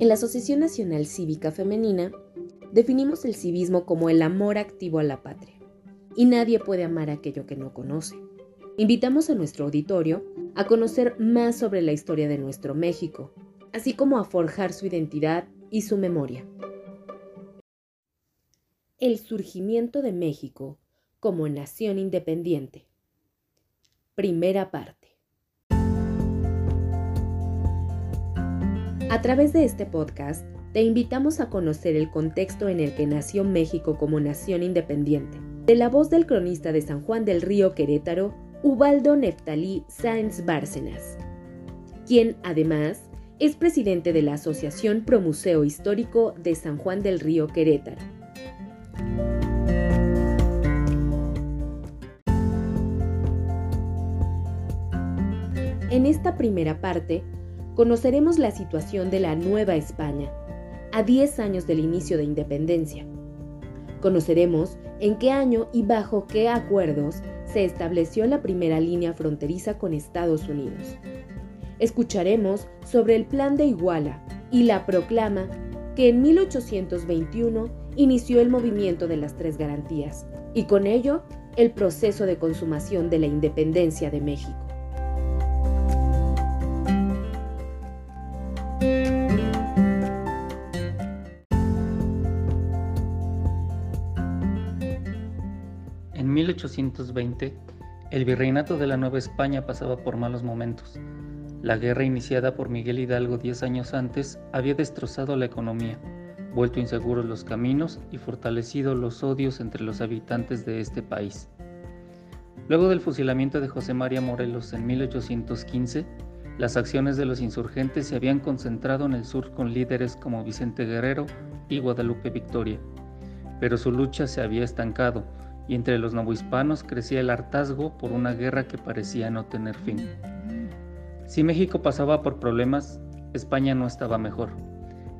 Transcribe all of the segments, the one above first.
En la Asociación Nacional Cívica Femenina, definimos el civismo como el amor activo a la patria. Y nadie puede amar aquello que no conoce. Invitamos a nuestro auditorio a conocer más sobre la historia de nuestro México, así como a forjar su identidad y su memoria. El surgimiento de México como nación independiente. Primera parte. A través de este podcast, te invitamos a conocer el contexto en el que nació México como nación independiente, de la voz del cronista de San Juan del Río Querétaro, Ubaldo Neftalí Sáenz Bárcenas, quien además es presidente de la Asociación Promuseo Histórico de San Juan del Río Querétaro. En esta primera parte, conoceremos la situación de la Nueva España, a 10 años del inicio de independencia. Conoceremos en qué año y bajo qué acuerdos se estableció la primera línea fronteriza con Estados Unidos. Escucharemos sobre el Plan de Iguala y la proclama que en 1821 inició el movimiento de las tres garantías y con ello el proceso de consumación de la independencia de México. En 1820, el virreinato de la Nueva España pasaba por malos momentos. La guerra iniciada por Miguel Hidalgo diez años antes había destrozado la economía, vuelto inseguros los caminos y fortalecido los odios entre los habitantes de este país. Luego del fusilamiento de José María Morelos en 1815, las acciones de los insurgentes se habían concentrado en el sur con líderes como Vicente Guerrero y Guadalupe Victoria, pero su lucha se había estancado y entre los novohispanos crecía el hartazgo por una guerra que parecía no tener fin. Si México pasaba por problemas, España no estaba mejor.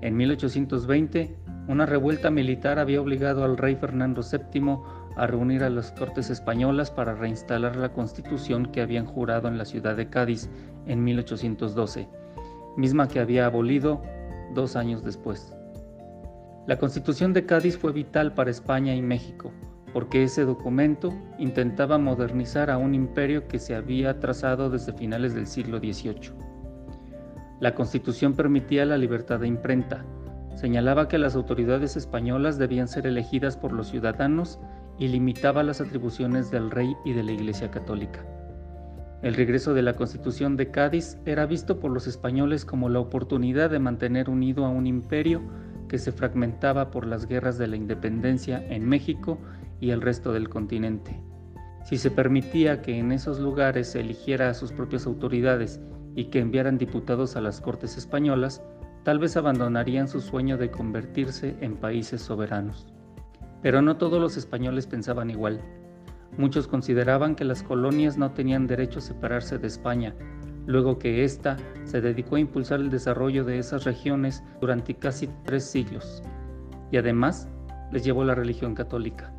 En 1820, una revuelta militar había obligado al rey Fernando VII a reunir a las Cortes españolas para reinstalar la constitución que habían jurado en la ciudad de Cádiz en 1812, misma que había abolido dos años después. La constitución de Cádiz fue vital para España y México, porque ese documento intentaba modernizar a un imperio que se había trazado desde finales del siglo XVIII. La constitución permitía la libertad de imprenta, señalaba que las autoridades españolas debían ser elegidas por los ciudadanos y limitaba las atribuciones del rey y de la Iglesia Católica. El regreso de la Constitución de Cádiz era visto por los españoles como la oportunidad de mantener unido a un imperio que se fragmentaba por las guerras de la independencia en México y el resto del continente. Si se permitía que en esos lugares se eligiera a sus propias autoridades y que enviaran diputados a las Cortes españolas, tal vez abandonarían su sueño de convertirse en países soberanos. Pero no todos los españoles pensaban igual. Muchos consideraban que las colonias no tenían derecho a separarse de España, luego que ésta se dedicó a impulsar el desarrollo de esas regiones durante casi tres siglos, y además les llevó la religión católica.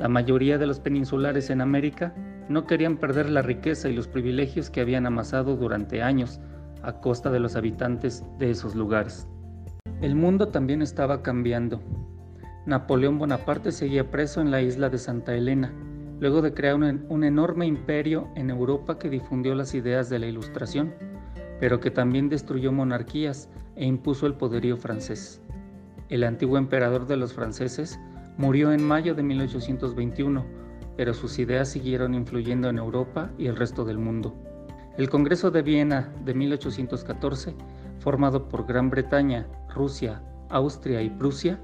La mayoría de los peninsulares en América no querían perder la riqueza y los privilegios que habían amasado durante años a costa de los habitantes de esos lugares. El mundo también estaba cambiando Napoleón Bonaparte seguía preso en la isla de Santa Elena, luego de crear un, enorme imperio en Europa que difundió las ideas de la Ilustración, pero que también destruyó monarquías e impuso el poderío francés. El antiguo emperador de los franceses murió en mayo de 1821, pero sus ideas siguieron influyendo en Europa y el resto del mundo. El Congreso de Viena de 1814, formado por Gran Bretaña, Rusia, Austria y Prusia,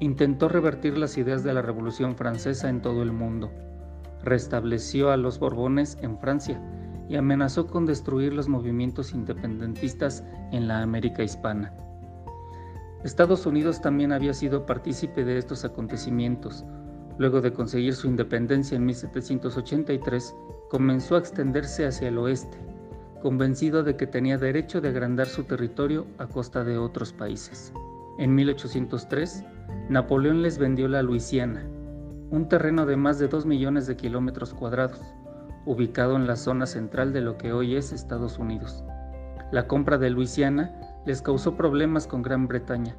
Intentó revertir las ideas de la Revolución Francesa en todo el mundo. Restableció a los Borbones en Francia y amenazó con destruir los movimientos independentistas en la América hispana. Estados Unidos también había sido partícipe de estos acontecimientos. Luego de conseguir su independencia en 1783, comenzó a extenderse hacia el oeste, convencido de que tenía derecho de agrandar su territorio a costa de otros países. En 1803, Napoleón les vendió la Luisiana, un terreno de más de 2 millones de kilómetros cuadrados, ubicado en la zona central de lo que hoy es Estados Unidos. La compra de Luisiana les causó problemas con Gran Bretaña,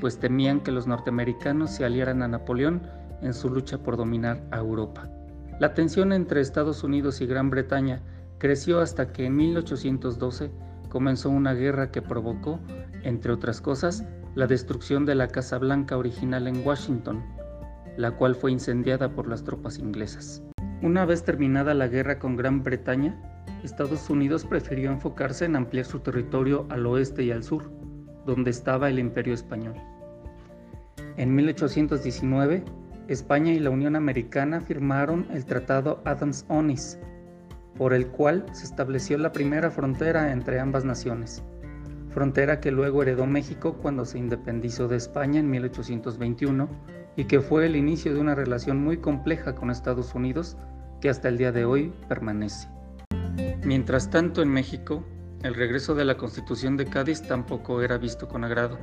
pues temían que los norteamericanos se aliaran a Napoleón en su lucha por dominar a Europa. La tensión entre Estados Unidos y Gran Bretaña creció hasta que en 1812 comenzó una guerra que provocó, entre otras cosas, la destrucción de la Casa Blanca original en Washington, la cual fue incendiada por las tropas inglesas. Una vez terminada la guerra con Gran Bretaña, Estados Unidos prefirió enfocarse en ampliar su territorio al oeste y al sur, donde estaba el Imperio Español. En 1819, España y la Unión Americana firmaron el Tratado Adams-Onis, por el cual se estableció la primera frontera entre ambas naciones, frontera que luego heredó México cuando se independizó de España en 1821 y que fue el inicio de una relación muy compleja con Estados Unidos que hasta el día de hoy permanece. Mientras tanto, en México, el regreso de la Constitución de Cádiz tampoco era visto con agrado.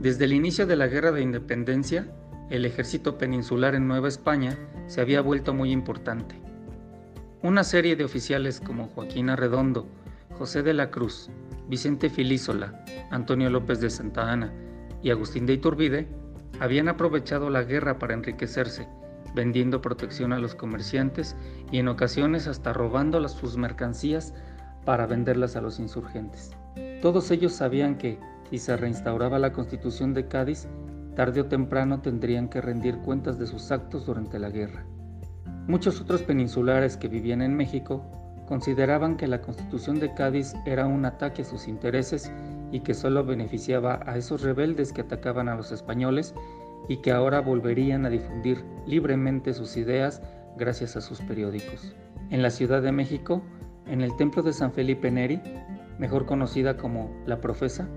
Desde el inicio de la Guerra de Independencia, el ejército peninsular en Nueva España se había vuelto muy importante. Una serie de oficiales como Joaquín Arredondo, José de la Cruz, Vicente Filísola, Antonio López de Santa Ana y Agustín de Iturbide habían aprovechado la guerra para enriquecerse, vendiendo protección a los comerciantes y en ocasiones hasta robando sus mercancías para venderlas a los insurgentes. Todos ellos sabían que, si se reinstauraba la constitución de Cádiz, tarde o temprano tendrían que rendir cuentas de sus actos durante la guerra. Muchos otros peninsulares que vivían en México consideraban que la constitución de Cádiz era un ataque a sus intereses y que solo beneficiaba a esos rebeldes que atacaban a los españoles y que ahora volverían a difundir libremente sus ideas gracias a sus periódicos. En la Ciudad de México, en el templo de San Felipe Neri, mejor conocida como La Profesa,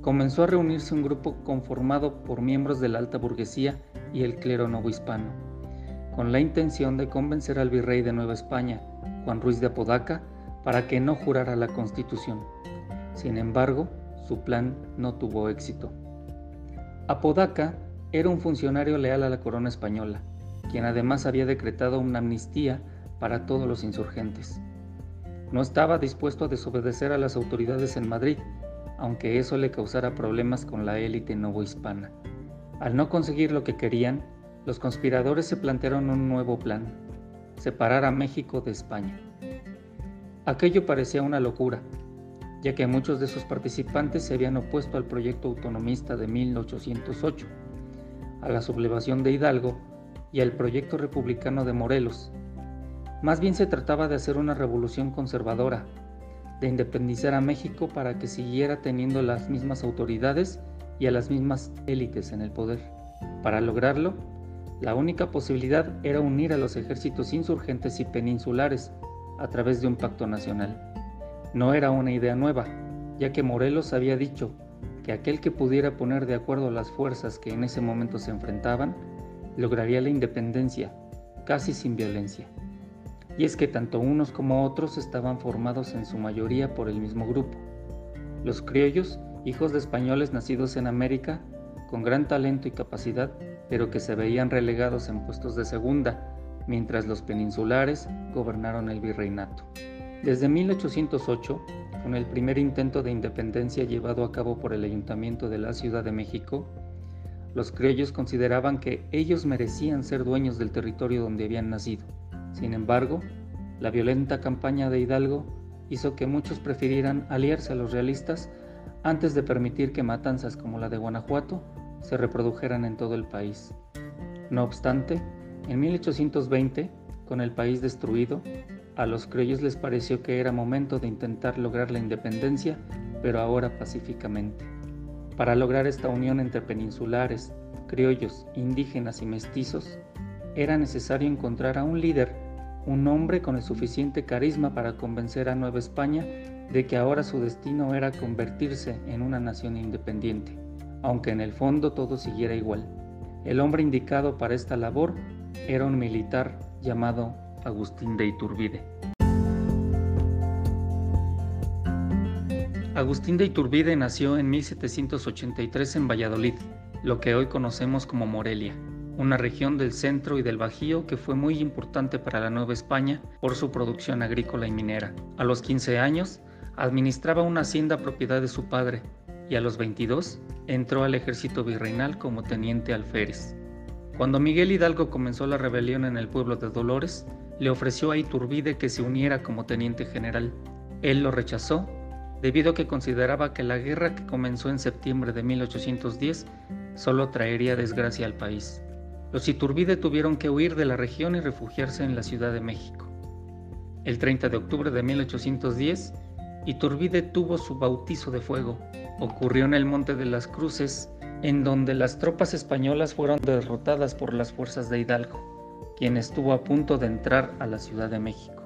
comenzó a reunirse un grupo conformado por miembros de la alta burguesía y el clero novohispano, con la intención de convencer al virrey de Nueva España, Juan Ruiz de Apodaca, para que no jurara la constitución. Sin embargo, su plan no tuvo éxito. Apodaca era un funcionario leal a la corona española, quien además había decretado una amnistía para todos los insurgentes. No estaba dispuesto a desobedecer a las autoridades en Madrid, aunque eso le causara problemas con la élite novohispana. Al no conseguir lo que querían, los conspiradores se plantearon un nuevo plan, separar a México de España. Aquello parecía una locura, ya que muchos de sus participantes se habían opuesto al proyecto autonomista de 1808, a la sublevación de Hidalgo y al proyecto republicano de Morelos. Más bien se trataba de hacer una revolución conservadora, de independizar a México para que siguiera teniendo las mismas autoridades y a las mismas élites en el poder. Para lograrlo, la única posibilidad era unir a los ejércitos insurgentes y peninsulares a través de un pacto nacional. No era una idea nueva, ya que Morelos había dicho que aquel que pudiera poner de acuerdo las fuerzas que en ese momento se enfrentaban, lograría la independencia, casi sin violencia. Y es que tanto unos como otros estaban formados en su mayoría por el mismo grupo. Los criollos, hijos de españoles nacidos en América, con gran talento y capacidad, pero que se veían relegados en puestos de segunda, mientras los peninsulares gobernaron el virreinato. Desde 1808, con el primer intento de independencia llevado a cabo por el Ayuntamiento de la Ciudad de México, los criollos consideraban que ellos merecían ser dueños del territorio donde habían nacido. Sin embargo, la violenta campaña de Hidalgo hizo que muchos prefirieran aliarse a los realistas antes de permitir que matanzas como la de Guanajuato se reprodujeran en todo el país. No obstante, en 1820, con el país destruido, a los criollos les pareció que era momento de intentar lograr la independencia, pero ahora pacíficamente. Para lograr esta unión entre peninsulares, criollos, indígenas y mestizos, era necesario encontrar a un líder, un hombre con el suficiente carisma para convencer a Nueva España de que ahora su destino era convertirse en una nación independiente, aunque en el fondo todo siguiera igual. El hombre indicado para esta labor era un militar llamado Agustín de Iturbide. Agustín de Iturbide nació en 1783 en Valladolid, lo que hoy conocemos como Morelia, una región del centro y del Bajío que fue muy importante para la Nueva España por su producción agrícola y minera. A los 15 años, Administraba una hacienda propiedad de su padre y a los 22 entró al ejército virreinal como teniente alférez. Cuando Miguel Hidalgo comenzó la rebelión en el pueblo de Dolores, le ofreció a Iturbide que se uniera como teniente general. Él lo rechazó debido a que consideraba que la guerra que comenzó en septiembre de 1810 solo traería desgracia al país. Los Iturbide tuvieron que huir de la región y refugiarse en la Ciudad de México. El 30 de octubre de 1810, Iturbide tuvo su bautizo de fuego. Ocurrió en el Monte de las Cruces, en donde las tropas españolas fueron derrotadas por las fuerzas de Hidalgo, quien estuvo a punto de entrar a la Ciudad de México.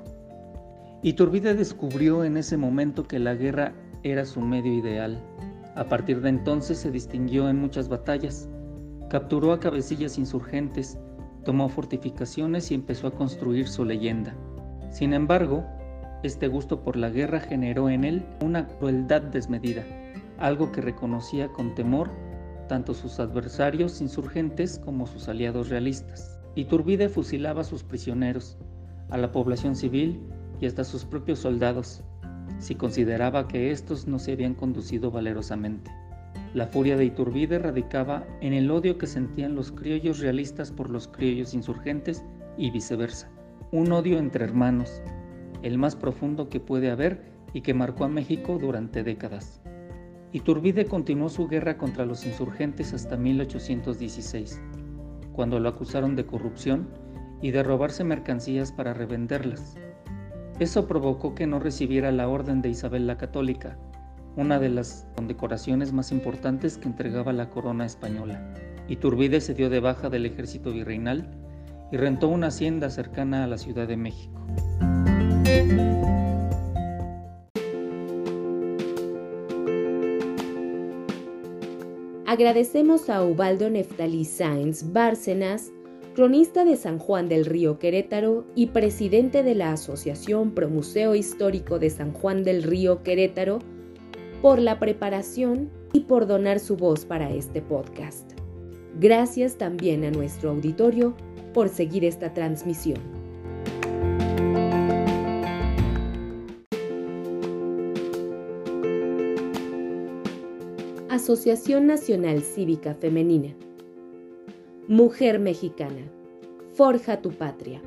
Iturbide descubrió en ese momento que la guerra era su medio ideal. A partir de entonces se distinguió en muchas batallas, Capturó a cabecillas insurgentes, tomó fortificaciones y empezó a construir su leyenda. Sin embargo, este gusto por la guerra generó en él una crueldad desmedida, algo que reconocía con temor tanto sus adversarios insurgentes como sus aliados realistas. Iturbide fusilaba a sus prisioneros, a la población civil y hasta a sus propios soldados, si consideraba que estos no se habían conducido valerosamente. La furia de Iturbide radicaba en el odio que sentían los criollos realistas por los criollos insurgentes y viceversa. Un odio entre hermanos, el más profundo que puede haber y que marcó a México durante décadas. Iturbide continuó su guerra contra los insurgentes hasta 1816, cuando lo acusaron de corrupción y de robarse mercancías para revenderlas. Eso provocó que no recibiera la orden de Isabel la Católica, una de las condecoraciones más importantes que entregaba la corona española. Iturbide se dio de baja del ejército virreinal y rentó una hacienda cercana a la Ciudad de México. Agradecemos a Ubaldo Neftalí Sáenz Bárcenas, cronista de San Juan del Río Querétaro y presidente de la Asociación Promuseo Histórico de San Juan del Río Querétaro, por la preparación y por donar su voz para este podcast. Gracias también a nuestro auditorio por seguir esta transmisión. Asociación Nacional Cívica Femenina. Mujer Mexicana. Forja tu patria.